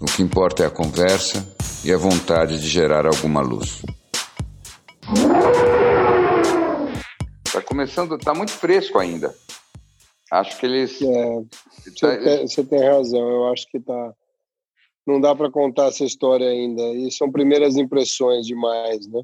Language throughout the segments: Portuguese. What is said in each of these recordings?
O que importa é a conversa e a vontade de gerar alguma luz. Está começando, está muito fresco ainda. Acho que eles. É, você, tem, você tem razão. Eu acho que tá. Não dá para contar essa história ainda. E são primeiras impressões demais, né?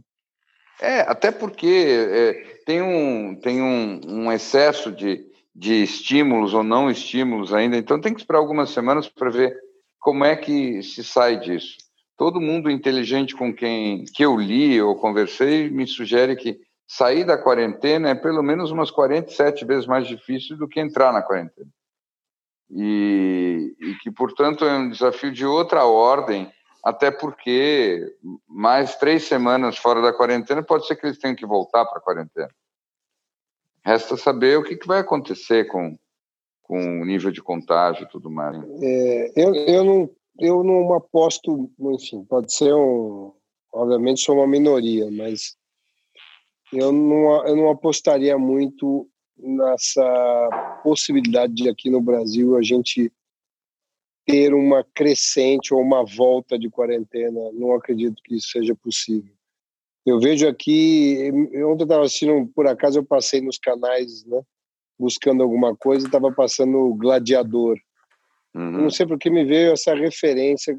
É, até porque é, tem, um, tem um, um excesso de, de estímulos ou não estímulos ainda. Então tem que esperar algumas semanas para ver como é que se sai disso? Todo mundo inteligente com quem que eu li ou conversei me sugere que sair da quarentena é pelo menos umas 47 vezes mais difícil do que entrar na quarentena. E, e que, portanto, é um desafio de outra ordem, até porque mais três semanas fora da quarentena pode ser que eles tenham que voltar para a quarentena. Resta saber o que, que vai acontecer com, com o nível de contágio e tudo mais. É, eu, eu, não, eu não aposto, enfim, pode ser um. Obviamente sou uma minoria, mas eu não, eu não apostaria muito nessa possibilidade de aqui no Brasil a gente ter uma crescente ou uma volta de quarentena. Não acredito que isso seja possível. Eu vejo aqui, ontem eu estava assistindo, por acaso eu passei nos canais, né? Buscando alguma coisa, estava passando o Gladiador. Uhum. Não sei por que me veio essa referência.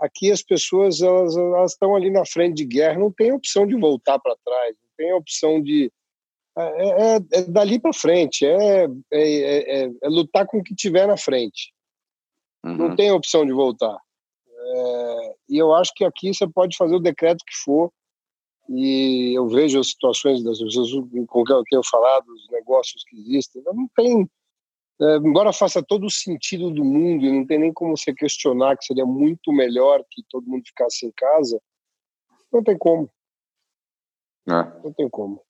Aqui as pessoas elas, elas estão ali na frente de guerra, não tem opção de voltar para trás, não tem opção de é, é, é dali para frente, é, é, é, é, lutar com o que tiver na frente. Uhum. Não tem opção de voltar. É, e eu acho que aqui você pode fazer o decreto que for, e eu vejo as situações das pessoas com quem eu tenho falado, os negócios que existem, não tem, é, embora faça todo o sentido do mundo e não tem nem como você questionar que seria muito melhor que todo mundo ficasse em casa, não tem como. É. Não tem como.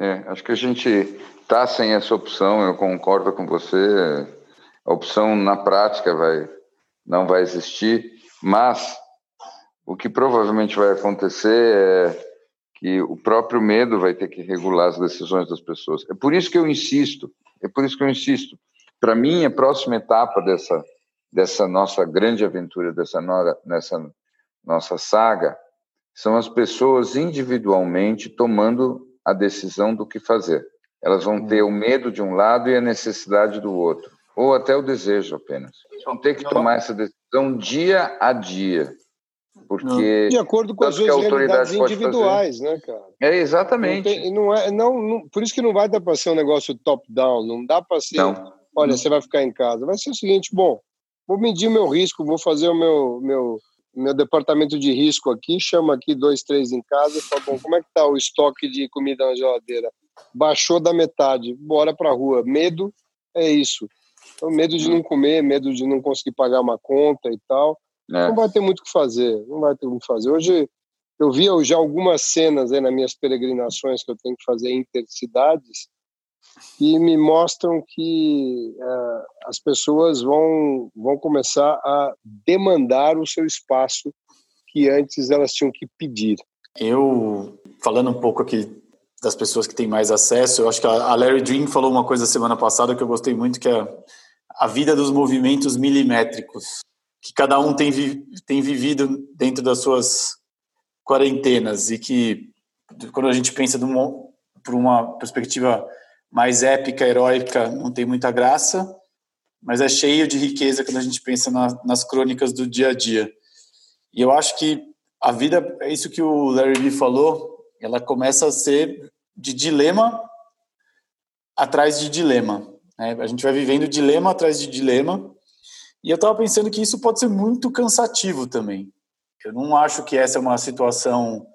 É, acho que a gente está sem essa opção, eu concordo com você, a opção na prática vai, não vai existir, mas o que provavelmente vai acontecer é que o próprio medo vai ter que regular as decisões das pessoas. É por isso que eu insisto, é por isso que eu insisto. Para mim, a próxima etapa dessa, dessa nossa grande aventura, dessa nora, nessa nossa saga, são as pessoas individualmente tomando a decisão do que fazer. Elas vão ter o medo de um lado e a necessidade do outro, ou até o desejo apenas. Vão ter que tomar essa decisão dia a dia. Porque de acordo com as suas realidades individuais, né, cara? É exatamente. Não, tem, não é, não, não, por isso que não vai dar para ser um negócio top-down, não dá para ser. Não. Olha, não. você vai ficar em casa. Vai ser o seguinte, bom, vou medir meu risco, vou fazer o meu meu meu departamento de risco aqui, chama aqui dois, três em casa, e fala, bom, como é que tá o estoque de comida na geladeira? Baixou da metade, bora para rua. Medo é isso. Então, medo de não comer, medo de não conseguir pagar uma conta e tal. É. Não vai ter muito o que fazer, não vai ter muito o que fazer. Hoje eu vi já algumas cenas aí nas minhas peregrinações que eu tenho que fazer intercidades e me mostram que uh, as pessoas vão, vão começar a demandar o seu espaço que antes elas tinham que pedir. Eu, falando um pouco aqui das pessoas que têm mais acesso, eu acho que a Larry Dream falou uma coisa semana passada que eu gostei muito, que é a vida dos movimentos milimétricos que cada um tem, vi, tem vivido dentro das suas quarentenas e que quando a gente pensa por uma perspectiva mais épica, heróica, não tem muita graça, mas é cheio de riqueza quando a gente pensa na, nas crônicas do dia a dia. E eu acho que a vida, é isso que o Larry Lee falou, ela começa a ser de dilema atrás de dilema. Né? A gente vai vivendo dilema atrás de dilema, e eu estava pensando que isso pode ser muito cansativo também. Eu não acho que essa é uma situação,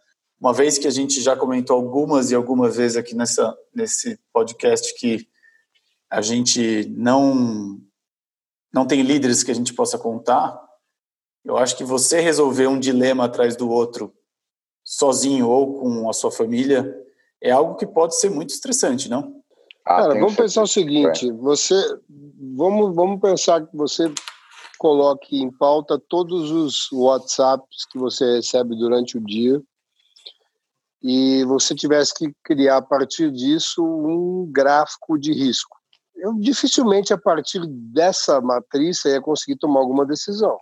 uma vez que a gente já comentou algumas e algumas vezes aqui nessa, nesse podcast que a gente não não tem líderes que a gente possa contar, eu acho que você resolver um dilema atrás do outro, sozinho ou com a sua família, é algo que pode ser muito estressante, não? Ah, Cara, vamos pensar o seguinte: você, vamos, vamos pensar que você coloque em pauta todos os WhatsApps que você recebe durante o dia e você tivesse que criar a partir disso um gráfico de risco. Eu dificilmente a partir dessa matriz ia conseguir tomar alguma decisão.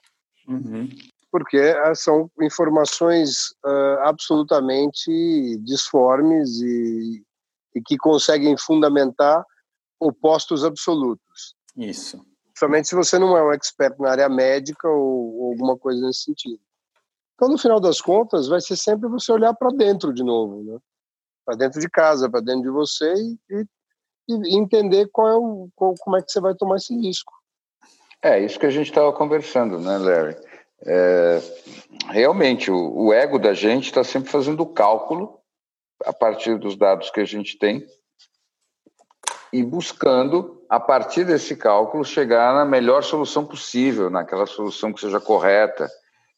Uhum. Porque eh, são informações uh, absolutamente disformes e, e que conseguem fundamentar opostos absolutos. Isso. Somente se você não é um expert na área médica ou, ou alguma coisa nesse sentido. Então, no final das contas, vai ser sempre você olhar para dentro de novo, né? Para dentro de casa, para dentro de você e, e, entender qual é o, qual, como é que você vai tomar esse risco. É, isso que a gente estava conversando, né, Larry? É, realmente, o, o ego da gente está sempre fazendo o cálculo a partir dos dados que a gente tem e buscando, a partir desse cálculo, chegar na melhor solução possível, naquela solução que seja correta,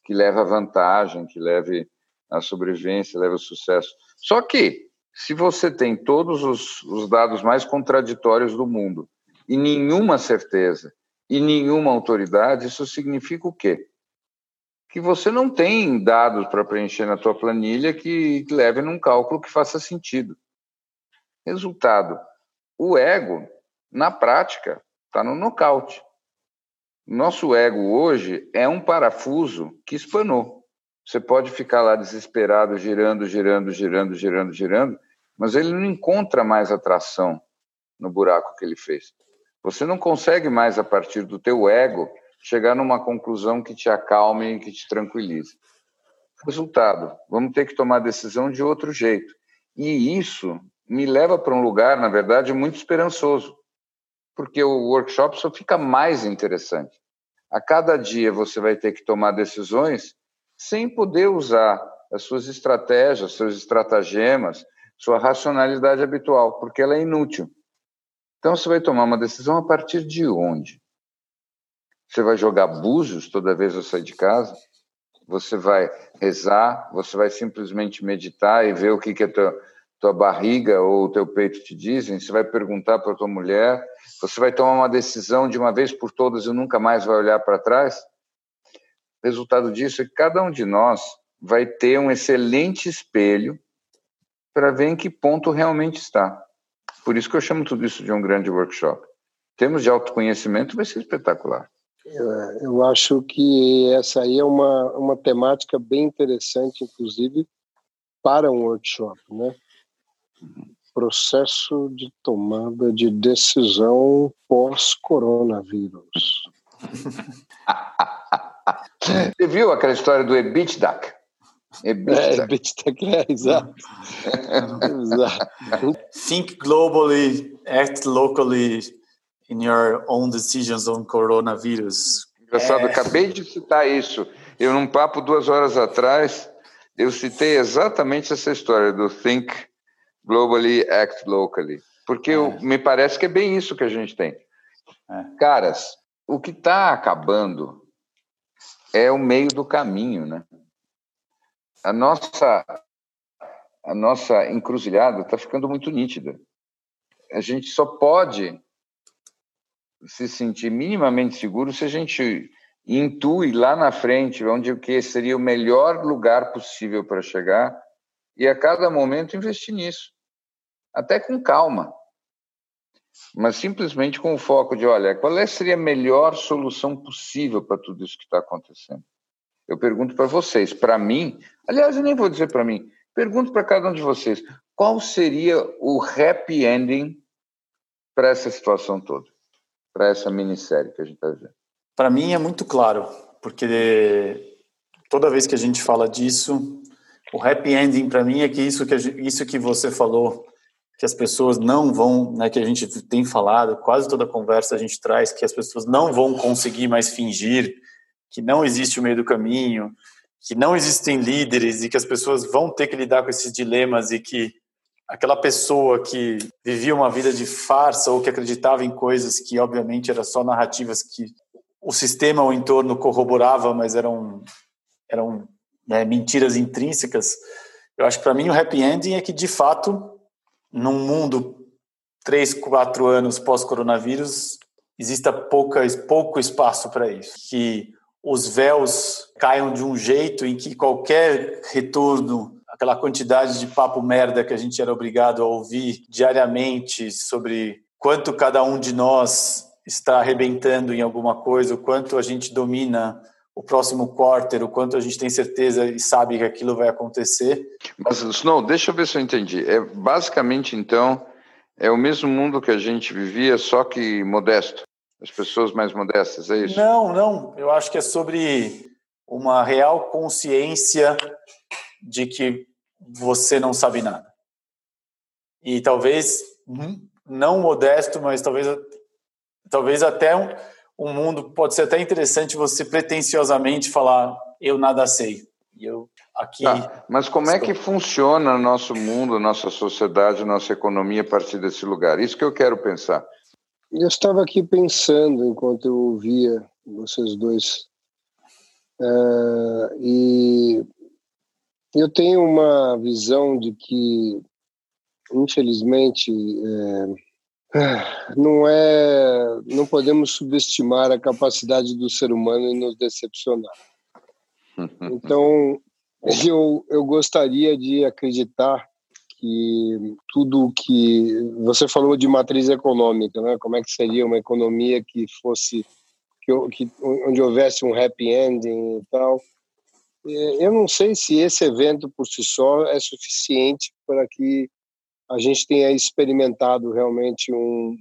que leve a vantagem, que leve a sobrevivência, leve ao sucesso. Só que, se você tem todos os, os dados mais contraditórios do mundo e nenhuma certeza e nenhuma autoridade, isso significa o quê? Que você não tem dados para preencher na tua planilha que leve num cálculo que faça sentido. Resultado, o ego, na prática, está no nocaute. Nosso ego hoje é um parafuso que espanou. Você pode ficar lá desesperado, girando, girando, girando, girando, girando, mas ele não encontra mais atração no buraco que ele fez. Você não consegue mais, a partir do teu ego, chegar numa conclusão que te acalme e que te tranquilize. Resultado, vamos ter que tomar decisão de outro jeito. E isso me leva para um lugar, na verdade, muito esperançoso porque o workshop só fica mais interessante. A cada dia você vai ter que tomar decisões sem poder usar as suas estratégias, seus estratagemas, sua racionalidade habitual, porque ela é inútil. Então você vai tomar uma decisão a partir de onde? Você vai jogar búzios toda vez que sair de casa? Você vai rezar? Você vai simplesmente meditar e ver o que, que é teu, tua barriga ou teu peito te dizem, você vai perguntar para tua mulher, você vai tomar uma decisão de uma vez por todas e nunca mais vai olhar para trás. O resultado disso é que cada um de nós vai ter um excelente espelho para ver em que ponto realmente está. Por isso que eu chamo tudo isso de um grande workshop. Temos de autoconhecimento, vai ser espetacular. É, eu acho que essa aí é uma, uma temática bem interessante, inclusive, para um workshop, né? Processo de tomada de decisão pós-coronavírus. Você viu aquela história do EBITDA? EBITDA, é, EBITDA é, exato. exato. Think globally, act locally in your own decisions on coronavirus. Engraçado, é... acabei de citar isso. Eu, num papo duas horas atrás, eu citei exatamente essa história do Think globally, act locally. Porque é. me parece que é bem isso que a gente tem. É. Caras, o que está acabando é o meio do caminho, né? A nossa, a nossa encruzilhada está ficando muito nítida. A gente só pode se sentir minimamente seguro se a gente intui lá na frente onde o que seria o melhor lugar possível para chegar e a cada momento investir nisso até com calma, mas simplesmente com o foco de, olha, qual é, seria a melhor solução possível para tudo isso que está acontecendo? Eu pergunto para vocês, para mim, aliás, eu nem vou dizer para mim, pergunto para cada um de vocês, qual seria o happy ending para essa situação toda, para essa minissérie que a gente está vendo? Para mim é muito claro, porque toda vez que a gente fala disso, o happy ending para mim é que isso que, isso que você falou que as pessoas não vão, né, que a gente tem falado, quase toda conversa a gente traz que as pessoas não vão conseguir mais fingir, que não existe o meio do caminho, que não existem líderes e que as pessoas vão ter que lidar com esses dilemas e que aquela pessoa que vivia uma vida de farsa ou que acreditava em coisas que obviamente eram só narrativas que o sistema ao entorno corroborava, mas eram, eram né, mentiras intrínsecas. Eu acho que para mim o happy ending é que, de fato, num mundo três, quatro anos pós-coronavírus, exista pouca, pouco espaço para isso. Que os véus caiam de um jeito em que qualquer retorno, aquela quantidade de papo merda que a gente era obrigado a ouvir diariamente sobre quanto cada um de nós está arrebentando em alguma coisa, o quanto a gente domina o próximo quarter, o quanto a gente tem certeza e sabe que aquilo vai acontecer. Mas, Snow, deixa eu ver se eu entendi. É basicamente, então, é o mesmo mundo que a gente vivia, só que modesto. As pessoas mais modestas, é isso? Não, não. Eu acho que é sobre uma real consciência de que você não sabe nada. E talvez não modesto, mas talvez talvez até um, um mundo pode ser até interessante você pretensiosamente falar eu nada sei. E eu aqui tá, Mas como é que funciona o nosso mundo, nossa sociedade, nossa economia a partir desse lugar? Isso que eu quero pensar. Eu estava aqui pensando enquanto eu ouvia vocês dois. Uh, e eu tenho uma visão de que, infelizmente, é, não é, não podemos subestimar a capacidade do ser humano em nos decepcionar. Então, eu, eu gostaria de acreditar que tudo que você falou de matriz econômica, né? Como é que seria uma economia que fosse que, que onde houvesse um happy ending e tal? Eu não sei se esse evento por si só é suficiente para que a gente tenha experimentado realmente um,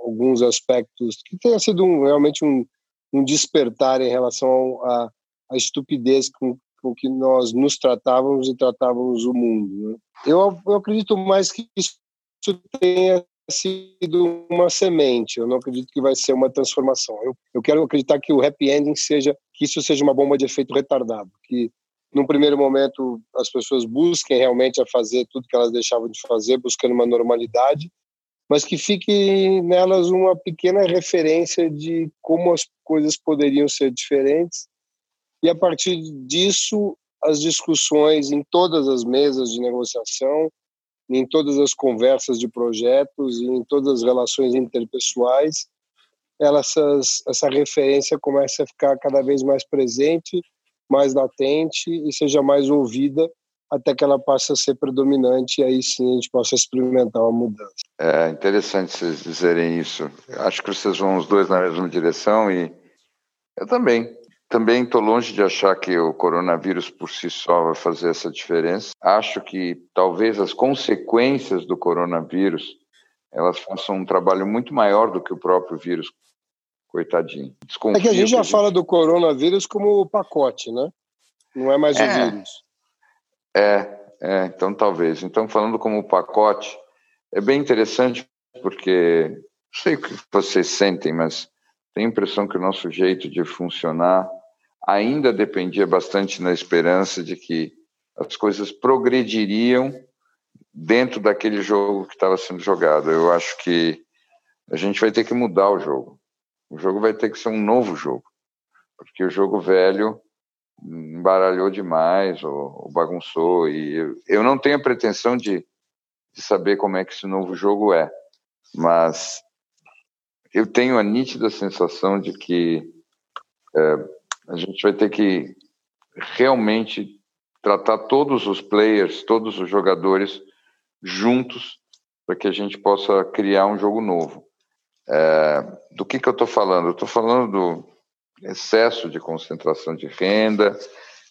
alguns aspectos que tenha sido um, realmente um, um despertar em relação à, estupidez com, com que nós nos tratávamos e tratávamos o mundo. Né? Eu, eu acredito mais que isso tenha sido uma semente. Eu não acredito que vai ser uma transformação. Eu, eu quero acreditar que o happy ending seja que isso seja uma bomba de efeito retardado, que num primeiro momento as pessoas busquem realmente a fazer tudo que elas deixavam de fazer, buscando uma normalidade, mas que fique nelas uma pequena referência de como as coisas poderiam ser diferentes. E a partir disso as discussões em todas as mesas de negociação, em todas as conversas de projetos e em todas as relações interpessoais, essas, essa referência começa a ficar cada vez mais presente, mais latente e seja mais ouvida até que ela passe a ser predominante e aí sim a gente possa experimentar uma mudança. É interessante vocês dizerem isso. Acho que vocês vão os dois na mesma direção e eu também. Também estou longe de achar que o coronavírus por si só vai fazer essa diferença. Acho que talvez as consequências do coronavírus elas façam um trabalho muito maior do que o próprio vírus. Coitadinho. Desconfio é que a gente já fala do coronavírus como o pacote, né? Não é mais é, o vírus. É, é, então talvez. Então, falando como pacote, é bem interessante porque não sei o que vocês sentem, mas tenho a impressão que o nosso jeito de funcionar ainda dependia bastante na esperança de que as coisas progrediriam dentro daquele jogo que estava sendo jogado. Eu acho que a gente vai ter que mudar o jogo. O jogo vai ter que ser um novo jogo, porque o jogo velho embaralhou demais ou, ou bagunçou e eu, eu, não tenho a pretensão de, de saber como é que esse novo jogo é, mas eu tenho a nítida sensação de que é, a gente vai ter que realmente tratar todos os players, todos os jogadores juntos para que a gente possa criar um jogo novo. É, do que, que eu estou falando? Eu estou falando do excesso de concentração de renda,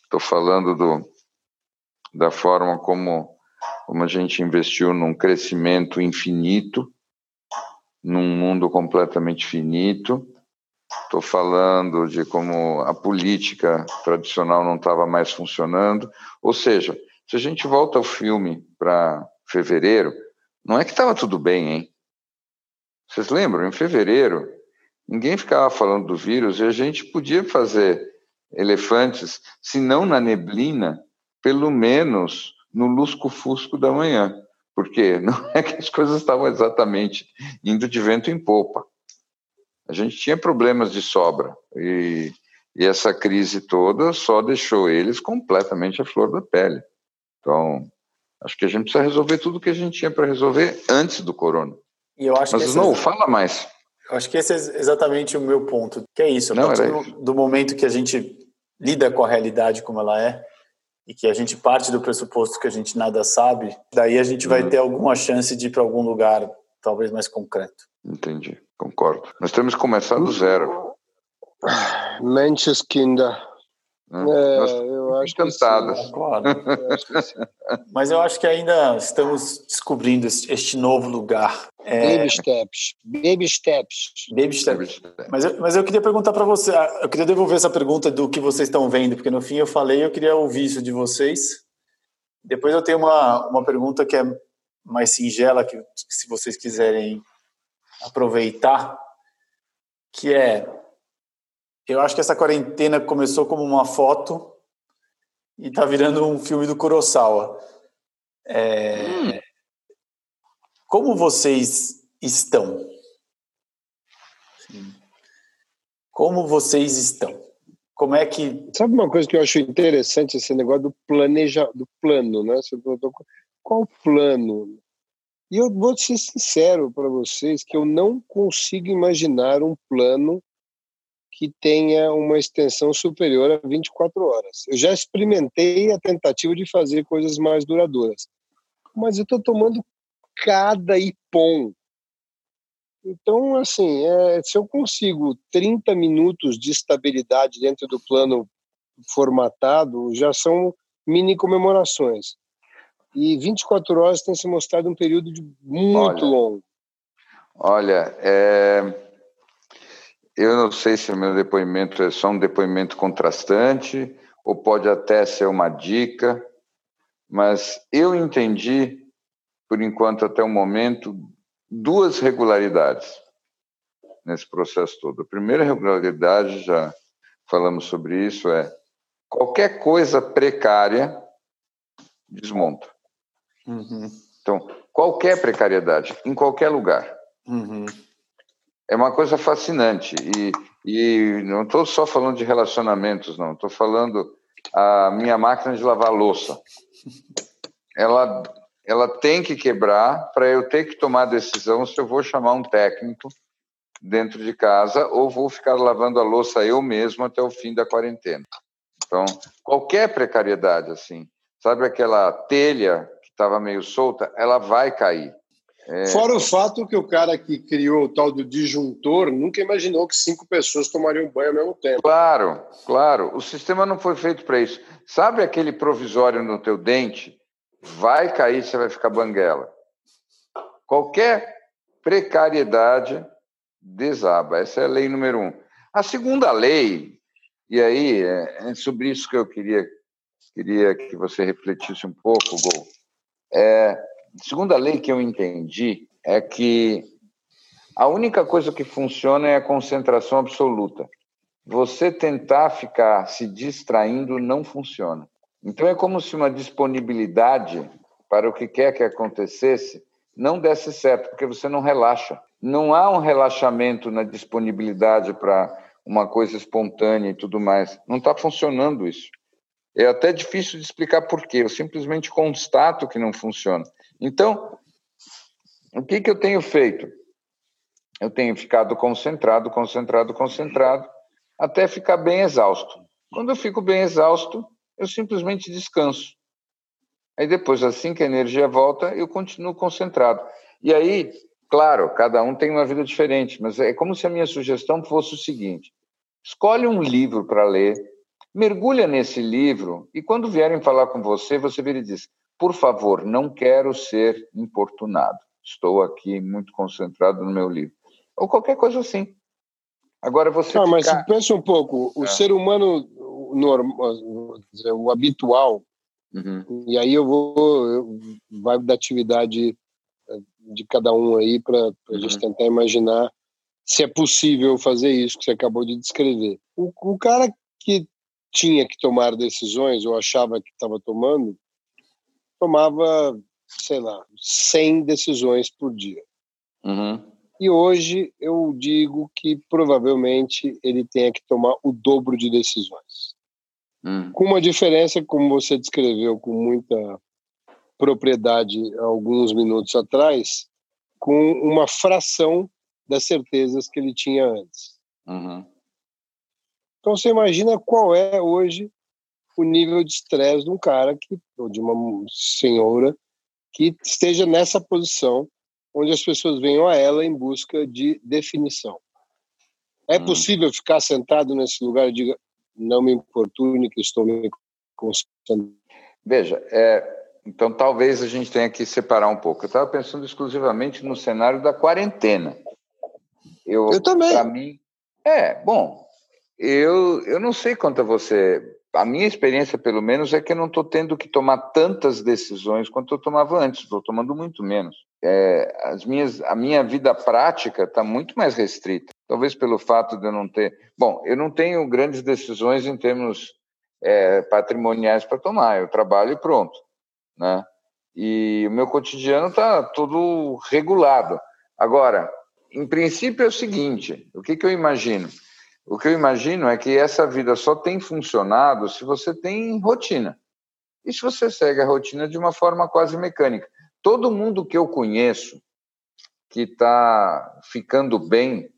estou falando do, da forma como, como a gente investiu num crescimento infinito, num mundo completamente finito. Estou falando de como a política tradicional não estava mais funcionando. Ou seja, se a gente volta ao filme para fevereiro, não é que estava tudo bem, hein? Vocês lembram? Em fevereiro, ninguém ficava falando do vírus e a gente podia fazer elefantes, se não na neblina, pelo menos no lusco-fusco da manhã porque não é que as coisas estavam exatamente indo de vento em popa. A gente tinha problemas de sobra e, e essa crise toda só deixou eles completamente à flor da pele. Então, acho que a gente precisa resolver tudo que a gente tinha para resolver antes do corona. E eu acho Mas, que não, esse... fala mais. Eu acho que esse é exatamente o meu ponto. Que é isso, a não, partir do, do momento que a gente lida com a realidade como ela é, e que a gente parte do pressuposto que a gente nada sabe, daí a gente vai uhum. ter alguma chance de ir para algum lugar talvez mais concreto. Entendi, concordo. Nós temos que começar do zero. Menscheskinder. É, eu acho encantadas. Que sim, claro. eu acho que sim. Mas eu acho que ainda estamos descobrindo este novo lugar. É... Baby steps. Baby steps. Baby steps. Mas eu, mas eu queria perguntar para você, eu queria devolver essa pergunta do que vocês estão vendo, porque no fim eu falei, eu queria ouvir isso de vocês. Depois eu tenho uma, uma pergunta que é mais singela, que se vocês quiserem aproveitar, que é eu acho que essa quarentena começou como uma foto e está virando um filme do Kurosawa. É... Hum. Como vocês estão? Como vocês estão? Como é que. Sabe uma coisa que eu acho interessante esse negócio do planeja, do plano, né? Você perguntou qual plano? E eu vou ser sincero para vocês que eu não consigo imaginar um plano que tenha uma extensão superior a 24 horas. Eu já experimentei a tentativa de fazer coisas mais duradouras, mas eu estou tomando cada ipom. Então, assim, é, se eu consigo 30 minutos de estabilidade dentro do plano formatado, já são mini comemorações. E 24 horas tem se mostrado um período muito olha, longo. Olha, é, eu não sei se o meu depoimento é só um depoimento contrastante ou pode até ser uma dica, mas eu entendi, por enquanto, até o momento, duas regularidades nesse processo todo. A primeira regularidade, já falamos sobre isso, é qualquer coisa precária desmonta. Uhum. Então, qualquer precariedade, em qualquer lugar. Uhum é uma coisa fascinante. E, e não estou só falando de relacionamentos, não. Estou falando a minha máquina de lavar louça. Ela, ela tem que quebrar para eu ter que tomar a decisão se eu vou chamar um técnico dentro de casa ou vou ficar lavando a louça eu mesmo até o fim da quarentena. Então, qualquer precariedade assim, sabe aquela telha que estava meio solta, ela vai cair. É... Fora o fato que o cara que criou o tal do disjuntor nunca imaginou que cinco pessoas tomariam banho ao mesmo tempo. Claro, claro. O sistema não foi feito para isso. Sabe aquele provisório no teu dente? Vai cair, você vai ficar banguela. Qualquer precariedade desaba. Essa é a lei número um. A segunda lei, e aí é, é sobre isso que eu queria, queria que você refletisse um pouco, Gol, é segunda lei que eu entendi é que a única coisa que funciona é a concentração absoluta. Você tentar ficar se distraindo não funciona. Então é como se uma disponibilidade para o que quer que acontecesse não desse certo, porque você não relaxa. Não há um relaxamento na disponibilidade para uma coisa espontânea e tudo mais. Não está funcionando isso. É até difícil de explicar por quê. Eu simplesmente constato que não funciona. Então, o que, que eu tenho feito? Eu tenho ficado concentrado, concentrado, concentrado, até ficar bem exausto. Quando eu fico bem exausto, eu simplesmente descanso. Aí depois, assim que a energia volta, eu continuo concentrado. E aí, claro, cada um tem uma vida diferente, mas é como se a minha sugestão fosse o seguinte: escolhe um livro para ler, mergulha nesse livro e quando vierem falar com você, você vira e diz: por favor, não quero ser importunado. Estou aqui muito concentrado no meu livro. Ou qualquer coisa assim. Agora você. Ah, mas pensa um pouco. O é. ser humano normal, o habitual, uhum. e aí eu vou. Eu, vai da atividade eh, de cada um aí para a uhum. gente tentar imaginar se é possível fazer isso que você acabou de descrever. O, o cara que tinha que tomar decisões ou achava que estava tomando, tomava, sei lá, 100 decisões por dia. Uhum. E hoje eu digo que provavelmente ele tenha que tomar o dobro de decisões. Hum. Com uma diferença, como você descreveu com muita propriedade alguns minutos atrás, com uma fração das certezas que ele tinha antes. Uhum. Então você imagina qual é hoje o nível de estresse de um cara que, ou de uma senhora que esteja nessa posição onde as pessoas venham a ela em busca de definição. É hum. possível ficar sentado nesse lugar e diga não me importune que estou me concentrando? Veja, é, então talvez a gente tenha que separar um pouco. Eu estava pensando exclusivamente no cenário da quarentena. Eu, eu também. Para mim, é bom. Eu, eu não sei quanto a você a minha experiência, pelo menos, é que eu não estou tendo que tomar tantas decisões quanto eu tomava antes, estou tomando muito menos. É, as minhas, a minha vida prática está muito mais restrita, talvez pelo fato de eu não ter. Bom, eu não tenho grandes decisões em termos é, patrimoniais para tomar, eu trabalho e pronto. Né? E o meu cotidiano está todo regulado. Agora, em princípio, é o seguinte: o que, que eu imagino? O que eu imagino é que essa vida só tem funcionado se você tem rotina. E se você segue a rotina de uma forma quase mecânica. Todo mundo que eu conheço que está ficando bem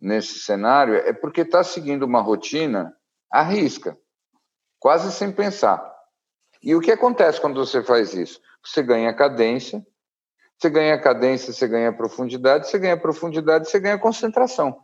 nesse cenário é porque está seguindo uma rotina à risca, quase sem pensar. E o que acontece quando você faz isso? Você ganha cadência, você ganha cadência, você ganha profundidade, você ganha profundidade, você ganha concentração.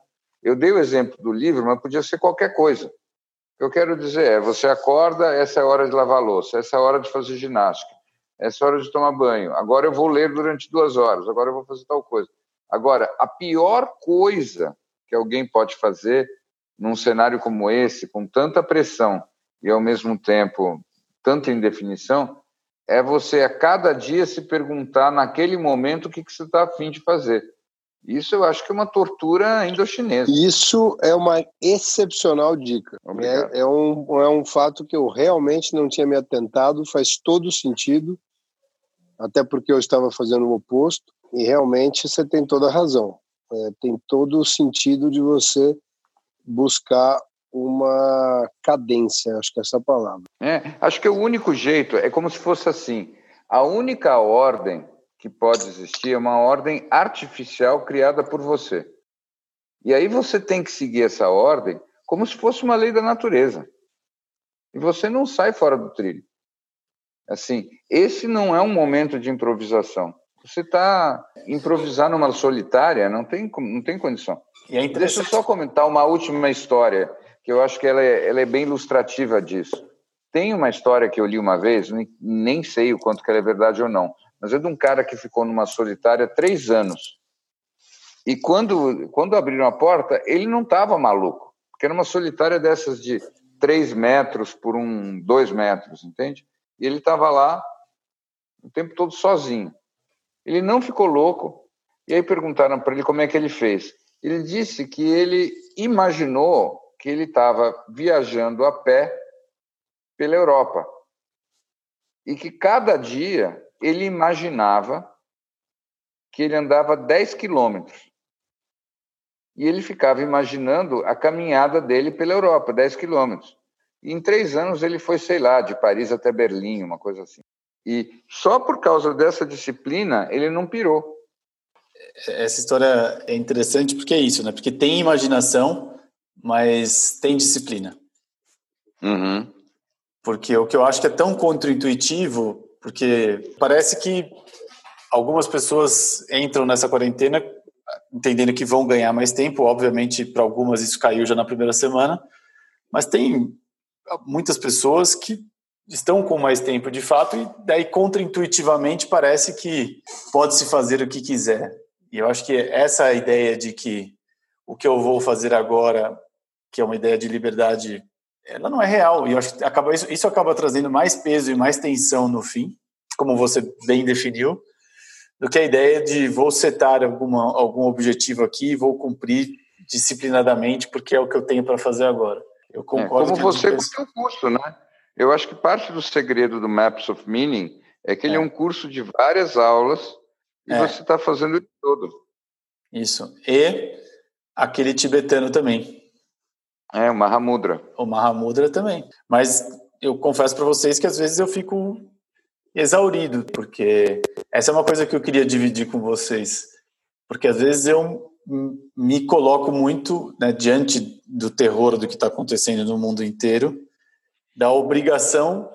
Eu dei o exemplo do livro, mas podia ser qualquer coisa. O que eu quero dizer é: você acorda, essa é a hora de lavar louça, essa é a hora de fazer ginástica, essa é a hora de tomar banho. Agora eu vou ler durante duas horas, agora eu vou fazer tal coisa. Agora, a pior coisa que alguém pode fazer num cenário como esse, com tanta pressão e ao mesmo tempo tanta indefinição, é você a cada dia se perguntar naquele momento o que, que você está afim de fazer. Isso eu acho que é uma tortura indochinesa. Isso é uma excepcional dica. É, é, um, é um fato que eu realmente não tinha me atentado, faz todo sentido, até porque eu estava fazendo o oposto, e realmente você tem toda a razão. É, tem todo o sentido de você buscar uma cadência, acho que é essa palavra. É, acho que o único jeito, é como se fosse assim, a única ordem que pode existir é uma ordem artificial criada por você. E aí você tem que seguir essa ordem como se fosse uma lei da natureza. E você não sai fora do trilho. Assim, esse não é um momento de improvisação. Você está improvisar numa solitária, não tem, não tem condição. E é Deixa eu só comentar uma última história, que eu acho que ela é, ela é bem ilustrativa disso. Tem uma história que eu li uma vez, nem sei o quanto que ela é verdade ou não, mas é de um cara que ficou numa solitária três anos. E quando, quando abriram a porta, ele não estava maluco, porque era uma solitária dessas de três metros por um, dois metros, entende? E ele estava lá o tempo todo sozinho. Ele não ficou louco. E aí perguntaram para ele como é que ele fez. Ele disse que ele imaginou que ele estava viajando a pé pela Europa e que cada dia ele imaginava que ele andava 10 quilômetros. E ele ficava imaginando a caminhada dele pela Europa, 10 quilômetros. E em três anos ele foi, sei lá, de Paris até Berlim, uma coisa assim. E só por causa dessa disciplina ele não pirou. Essa história é interessante porque é isso, né? Porque tem imaginação, mas tem disciplina. Uhum. Porque o que eu acho que é tão contraintuitivo porque parece que algumas pessoas entram nessa quarentena entendendo que vão ganhar mais tempo. Obviamente, para algumas isso caiu já na primeira semana, mas tem muitas pessoas que estão com mais tempo de fato e daí contraintuitivamente parece que pode se fazer o que quiser. E eu acho que essa ideia de que o que eu vou fazer agora, que é uma ideia de liberdade ela não é real. E eu acho que acaba, isso, isso acaba trazendo mais peso e mais tensão no fim, como você bem definiu, do que a ideia de vou setar alguma, algum objetivo aqui e vou cumprir disciplinadamente porque é o que eu tenho para fazer agora. Eu é, concordo. É, como você com o seu curso, né? Eu acho que parte do segredo do Maps of Meaning é que ele é, é um curso de várias aulas e é. você está fazendo de todo. Isso. E aquele tibetano também. É, o Mahamudra. O Mahamudra também. Mas eu confesso para vocês que às vezes eu fico exaurido, porque essa é uma coisa que eu queria dividir com vocês. Porque às vezes eu me coloco muito né, diante do terror do que está acontecendo no mundo inteiro, da obrigação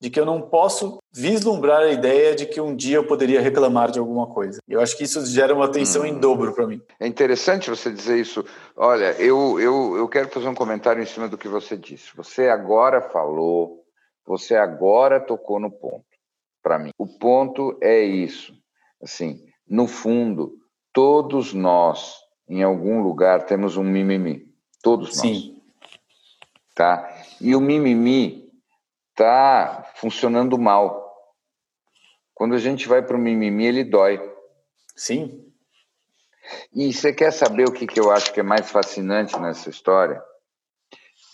de que eu não posso vislumbrar a ideia de que um dia eu poderia reclamar de alguma coisa. Eu acho que isso gera uma tensão hum. em dobro para mim. É interessante você dizer isso. Olha, eu, eu, eu quero fazer um comentário em cima do que você disse. Você agora falou, você agora tocou no ponto, para mim. O ponto é isso. Assim, no fundo, todos nós, em algum lugar, temos um mimimi. Todos nós. Sim. Tá? E o mimimi está funcionando mal. Quando a gente vai para o mimimi, ele dói. Sim. E você quer saber o que, que eu acho que é mais fascinante nessa história?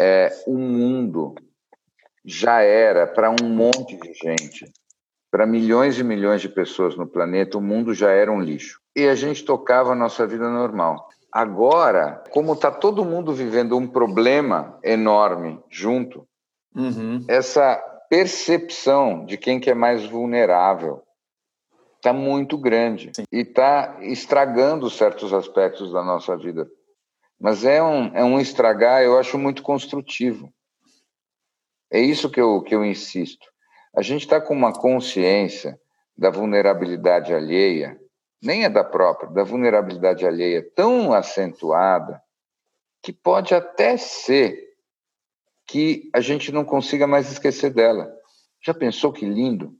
É, o mundo já era para um monte de gente, para milhões e milhões de pessoas no planeta, o mundo já era um lixo. E a gente tocava a nossa vida normal. Agora, como está todo mundo vivendo um problema enorme junto, Uhum. Essa percepção de quem que é mais vulnerável está muito grande Sim. e está estragando certos aspectos da nossa vida. Mas é um, é um estragar, eu acho muito construtivo. É isso que eu, que eu insisto. A gente está com uma consciência da vulnerabilidade alheia, nem é da própria, da vulnerabilidade alheia tão acentuada que pode até ser que a gente não consiga mais esquecer dela. Já pensou que lindo?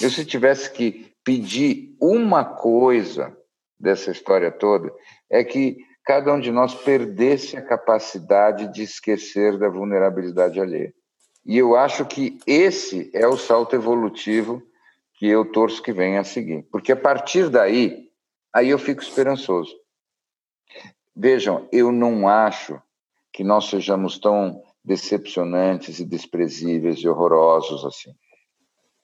Eu, se tivesse que pedir uma coisa dessa história toda, é que cada um de nós perdesse a capacidade de esquecer da vulnerabilidade alheia. E eu acho que esse é o salto evolutivo que eu torço que venha a seguir. Porque a partir daí, aí eu fico esperançoso. Vejam, eu não acho que nós sejamos tão decepcionantes e desprezíveis e horrorosos assim.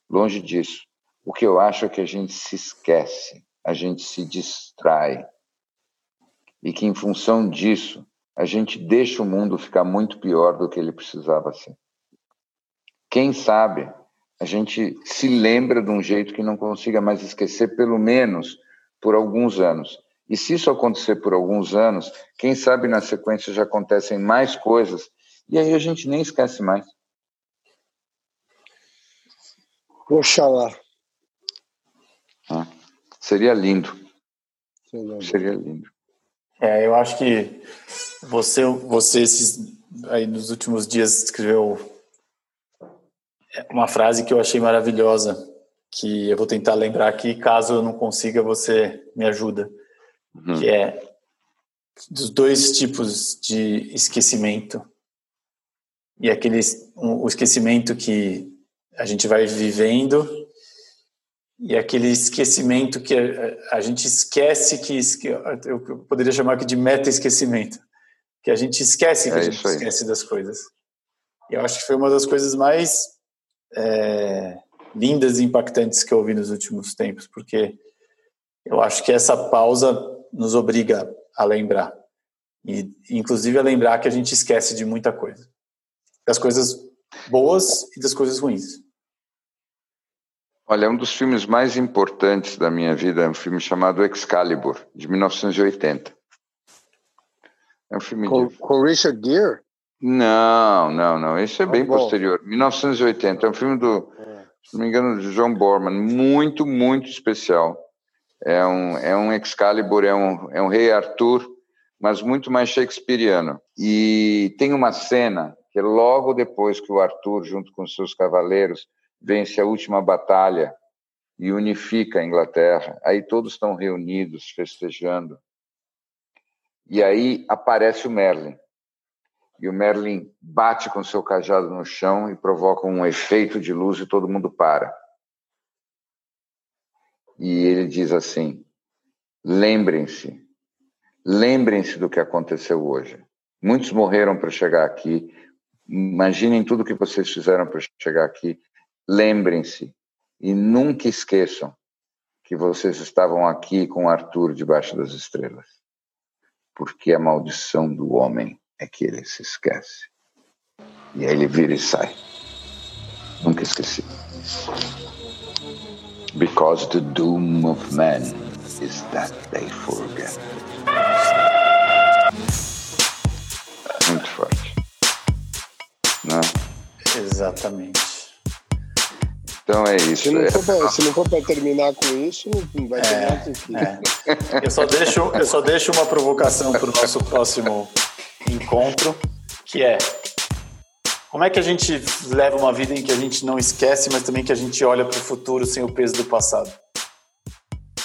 Longe disso. O que eu acho é que a gente se esquece, a gente se distrai. E que, em função disso, a gente deixa o mundo ficar muito pior do que ele precisava ser. Quem sabe a gente se lembra de um jeito que não consiga mais esquecer, pelo menos por alguns anos. E se isso acontecer por alguns anos, quem sabe na sequência já acontecem mais coisas e aí a gente nem esquece mais. Oxalá. Ah, seria lindo. Seria, seria lindo. É, eu acho que você, você esses, aí nos últimos dias escreveu uma frase que eu achei maravilhosa, que eu vou tentar lembrar aqui, caso eu não consiga, você me ajuda, uhum. que é dos dois tipos de esquecimento e aquele o esquecimento que a gente vai vivendo e aquele esquecimento que a, a gente esquece que eu poderia chamar aqui de meta esquecimento que a gente esquece que é a gente esquece das coisas. E eu acho que foi uma das coisas mais é, lindas e impactantes que eu ouvi nos últimos tempos porque eu acho que essa pausa nos obriga a lembrar. E inclusive a lembrar que a gente esquece de muita coisa das coisas boas e das coisas ruins. Olha, um dos filmes mais importantes da minha vida é um filme chamado Excalibur, de 1980. É um filme com, de... com Richard Gere? Não, não, não. Esse é ah, bem bom. posterior. 1980. É um filme do, é. se não me engano, de John Borman. Muito, muito especial. É um, é um Excalibur, é um, é um rei Arthur, mas muito mais shakespeariano. E tem uma cena que logo depois que o Arthur, junto com seus cavaleiros, vence a última batalha e unifica a Inglaterra, aí todos estão reunidos, festejando. E aí aparece o Merlin. E o Merlin bate com seu cajado no chão e provoca um efeito de luz e todo mundo para. E ele diz assim: lembrem-se, lembrem-se do que aconteceu hoje. Muitos morreram para chegar aqui, Imaginem tudo o que vocês fizeram para chegar aqui. Lembrem-se e nunca esqueçam que vocês estavam aqui com Arthur debaixo das estrelas. Porque a maldição do homem é que ele se esquece. E aí ele vira e sai. Nunca esqueci. Because the doom of men is that they forget. Né? Exatamente. Então é isso. Se não é. for para terminar com isso, não vai terminar com o É. Eu só deixo, eu só deixo uma provocação para o nosso próximo encontro, que é como é que a gente leva uma vida em que a gente não esquece, mas também que a gente olha para o futuro sem o peso do passado?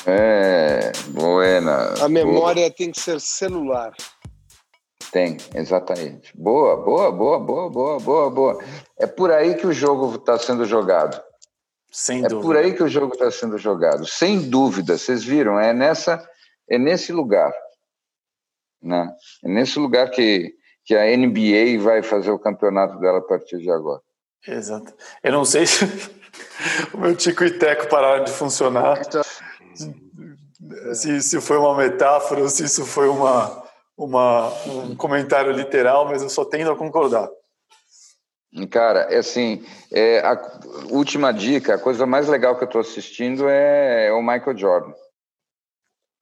É, buena. A memória boa. tem que ser celular. Tem, exatamente. Boa, boa, boa, boa, boa, boa, boa. É por aí que o jogo está sendo jogado. Sem é dúvida. por aí que o jogo está sendo jogado, sem dúvida. Vocês viram? É nessa, é nesse lugar, né? É nesse lugar que que a NBA vai fazer o campeonato dela a partir de agora. Exato. Eu não sei se o meu tico e teco pararam de funcionar. Se, se foi uma metáfora ou se isso foi uma, uma, um comentário literal, mas eu só tendo a concordar. Cara, é assim, é, a última dica, a coisa mais legal que eu estou assistindo é, é, o Michael Jordan.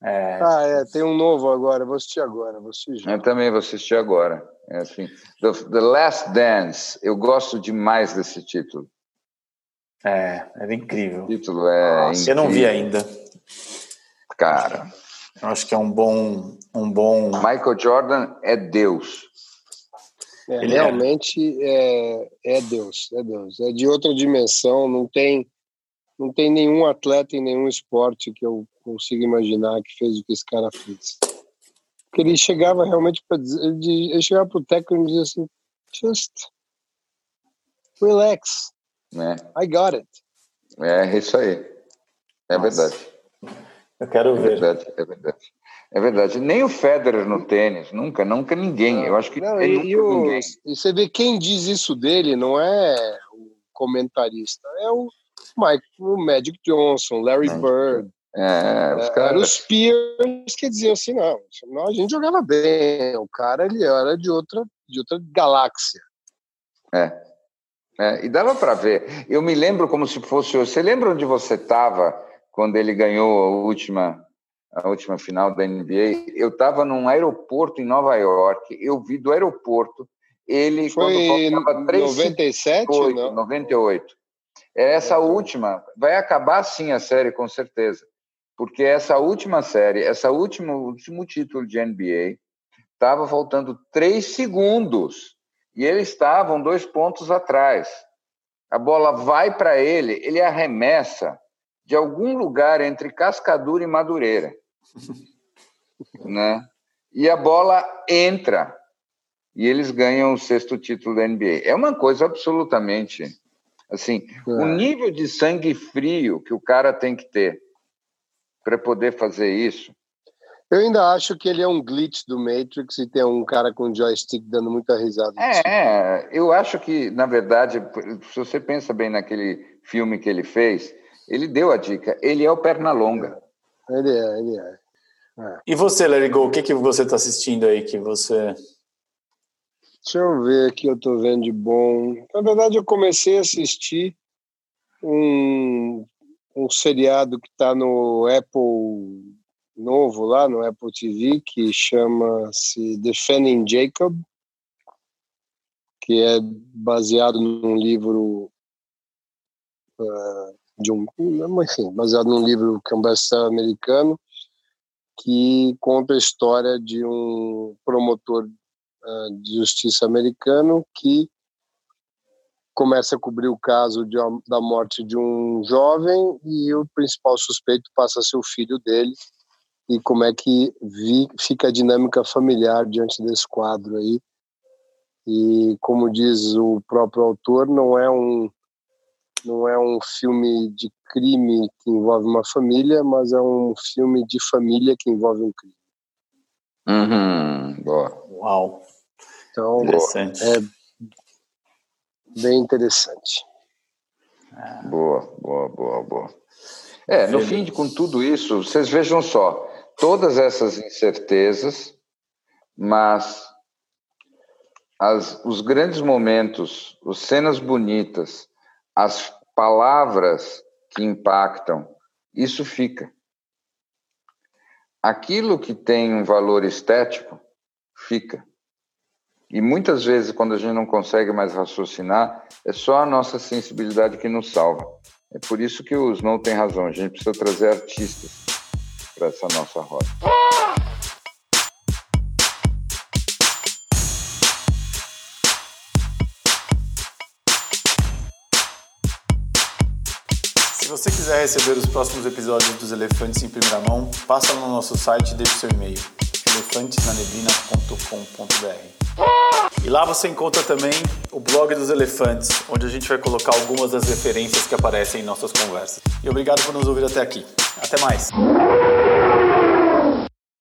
É... Ah, é, tem um novo agora, vou assistir agora, vou assistir já. Eu também vou assistir agora. É assim, The, The Last Dance, eu gosto demais desse título. É, é incrível. O título é Nossa, Eu não vi ainda. Cara. Eu acho que é um bom, um bom. Michael Jordan é Deus. É, realmente é. é Deus, é Deus. É de outra dimensão, não tem não tem nenhum atleta em nenhum esporte que eu consiga imaginar que fez o que esse cara fez. Porque ele chegava realmente para dizer, ele chegava para o técnico e dizia assim, just relax, é. I got it. É isso aí, é Nossa. verdade. Eu quero é ver. Verdade, é verdade. É verdade. Nem o Federer no tênis, nunca, nunca ninguém. Eu acho que não, e, e, o, ninguém. e você vê quem diz isso dele, não é o comentarista, é o Mike, o Magic Johnson, Larry Magic. Bird. É, os caras... Eram os peers que diziam assim, não, a gente jogava bem, o cara ele era de outra, de outra galáxia. É. é e dava para ver. Eu me lembro como se fosse. Você lembra onde você estava quando ele ganhou a última, a última final da NBA? Eu estava num aeroporto em Nova York. Eu vi do aeroporto ele Foi quando faltava 3 97 ou não? 98. É essa última vai acabar sim a série com certeza, porque essa última série, essa última último título de NBA estava faltando três segundos e eles estavam dois pontos atrás. A bola vai para ele, ele arremessa de algum lugar entre Cascadura e Madureira, né? E a bola entra e eles ganham o sexto título da NBA. É uma coisa absolutamente Assim, é. o nível de sangue frio que o cara tem que ter para poder fazer isso. Eu ainda acho que ele é um glitch do Matrix e tem um cara com joystick dando muita risada. É, eu acho que, na verdade, se você pensa bem naquele filme que ele fez, ele deu a dica. Ele é o Pernalonga. Ele é, ele é. é. E você, Larry Go, o que, que você está assistindo aí que você Deixa eu ver aqui, eu estou vendo de bom. Na verdade, eu comecei a assistir um, um seriado que está no Apple novo lá, no Apple TV, que chama-se Defending Jacob, que é baseado num livro uh, de um, enfim, baseado num livro que é um best-seller americano, que conta a história de um promotor de justiça americano que começa a cobrir o caso de, da morte de um jovem e o principal suspeito passa a ser o filho dele e como é que vi, fica a dinâmica familiar diante desse quadro aí. E como diz o próprio autor não é um não é um filme de crime que envolve uma família mas é um filme de família que envolve um crime. Uhum, boa. Uau. Então, é bem interessante. Boa, boa, boa, boa. É, no fim, de, com tudo isso, vocês vejam só, todas essas incertezas, mas as, os grandes momentos, as cenas bonitas, as palavras que impactam, isso fica. Aquilo que tem um valor estético, fica. E muitas vezes, quando a gente não consegue mais raciocinar, é só a nossa sensibilidade que nos salva. É por isso que o Snow tem razão. A gente precisa trazer artistas para essa nossa roda. Você quiser receber os próximos episódios dos Elefantes em primeira mão, passa no nosso site e deixe seu e-mail elefantesnaneblina.com.br. E lá você encontra também o blog dos elefantes, onde a gente vai colocar algumas das referências que aparecem em nossas conversas. E obrigado por nos ouvir até aqui. Até mais!